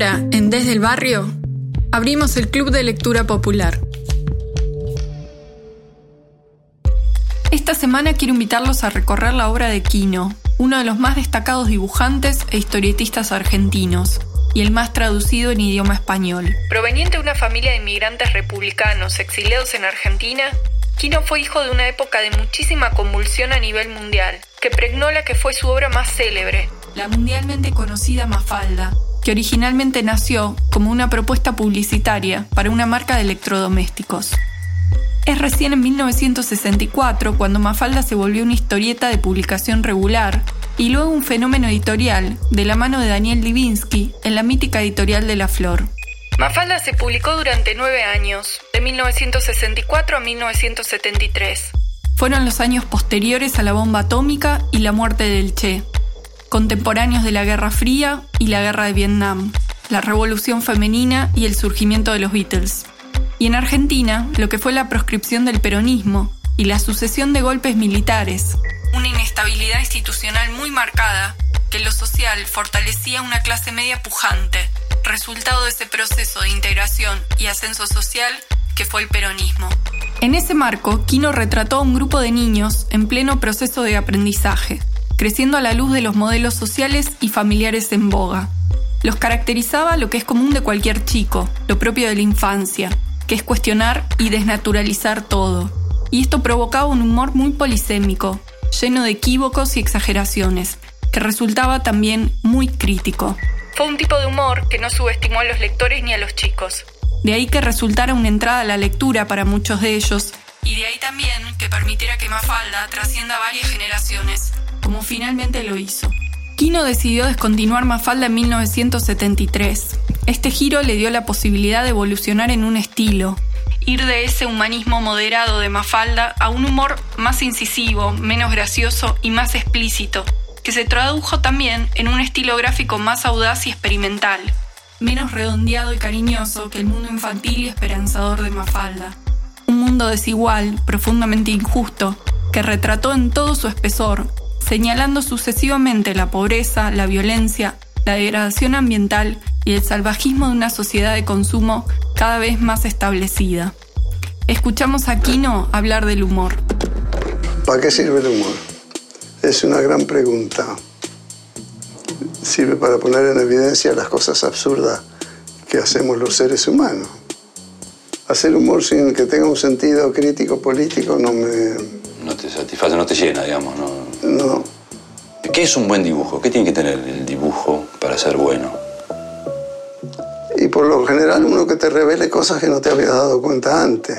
En Desde el Barrio, abrimos el Club de Lectura Popular. Esta semana quiero invitarlos a recorrer la obra de Quino, uno de los más destacados dibujantes e historietistas argentinos, y el más traducido en idioma español. Proveniente de una familia de inmigrantes republicanos exiliados en Argentina, Quino fue hijo de una época de muchísima convulsión a nivel mundial, que pregnó la que fue su obra más célebre, la mundialmente conocida Mafalda, que originalmente nació como una propuesta publicitaria para una marca de electrodomésticos. Es recién en 1964 cuando Mafalda se volvió una historieta de publicación regular y luego un fenómeno editorial de la mano de Daniel Livinsky en la mítica editorial de La Flor. Mafalda se publicó durante nueve años, de 1964 a 1973. Fueron los años posteriores a la bomba atómica y la muerte del Che, contemporáneos de la Guerra Fría y la Guerra de Vietnam, la Revolución Femenina y el surgimiento de los Beatles. Y en Argentina, lo que fue la proscripción del peronismo y la sucesión de golpes militares, una inestabilidad institucional muy marcada que lo social fortalecía una clase media pujante, resultado de ese proceso de integración y ascenso social que fue el peronismo. En ese marco, Quino retrató a un grupo de niños en pleno proceso de aprendizaje, creciendo a la luz de los modelos sociales y familiares en boga. Los caracterizaba lo que es común de cualquier chico, lo propio de la infancia, que es cuestionar y desnaturalizar todo. Y esto provocaba un humor muy polisémico, lleno de equívocos y exageraciones, que resultaba también muy crítico. Fue un tipo de humor que no subestimó a los lectores ni a los chicos. De ahí que resultara una entrada a la lectura para muchos de ellos, y de ahí también que permitiera que Mafalda trascienda varias generaciones, como finalmente lo hizo. Kino decidió descontinuar Mafalda en 1973. Este giro le dio la posibilidad de evolucionar en un estilo, ir de ese humanismo moderado de Mafalda a un humor más incisivo, menos gracioso y más explícito, que se tradujo también en un estilo gráfico más audaz y experimental, menos redondeado y cariñoso que el mundo infantil y esperanzador de Mafalda. Un mundo desigual, profundamente injusto, que retrató en todo su espesor señalando sucesivamente la pobreza, la violencia, la degradación ambiental y el salvajismo de una sociedad de consumo cada vez más establecida. Escuchamos a Kino hablar del humor. ¿Para qué sirve el humor? Es una gran pregunta. Sirve para poner en evidencia las cosas absurdas que hacemos los seres humanos. Hacer humor sin que tenga un sentido crítico político no me... No te satisface, no te llena, digamos, ¿no? No. ¿Qué es un buen dibujo? ¿Qué tiene que tener el dibujo para ser bueno? Y por lo general uno que te revele cosas que no te habías dado cuenta antes.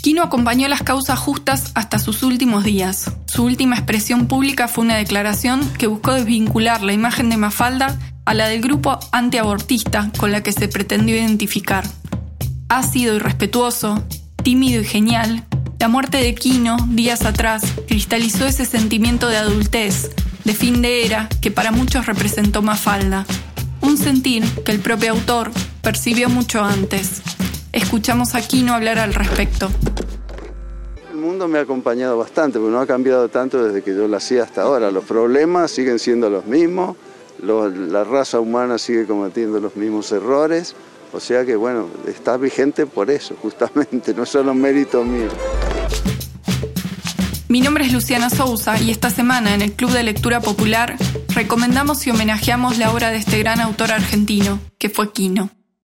Kino acompañó las causas justas hasta sus últimos días. Su última expresión pública fue una declaración que buscó desvincular la imagen de Mafalda a la del grupo antiabortista con la que se pretendió identificar. Ácido y respetuoso, tímido y genial, la muerte de Quino, días atrás, cristalizó ese sentimiento de adultez, de fin de era, que para muchos representó Mafalda. Un sentir que el propio autor percibió mucho antes. Escuchamos a Quino hablar al respecto. El mundo me ha acompañado bastante, porque no ha cambiado tanto desde que yo lo hacía hasta ahora. Los problemas siguen siendo los mismos, la raza humana sigue cometiendo los mismos errores. O sea que bueno, está vigente por eso, justamente, no solo mérito mío. Mi nombre es Luciana Sousa y esta semana en el Club de Lectura Popular recomendamos y homenajeamos la obra de este gran autor argentino, que fue Quino.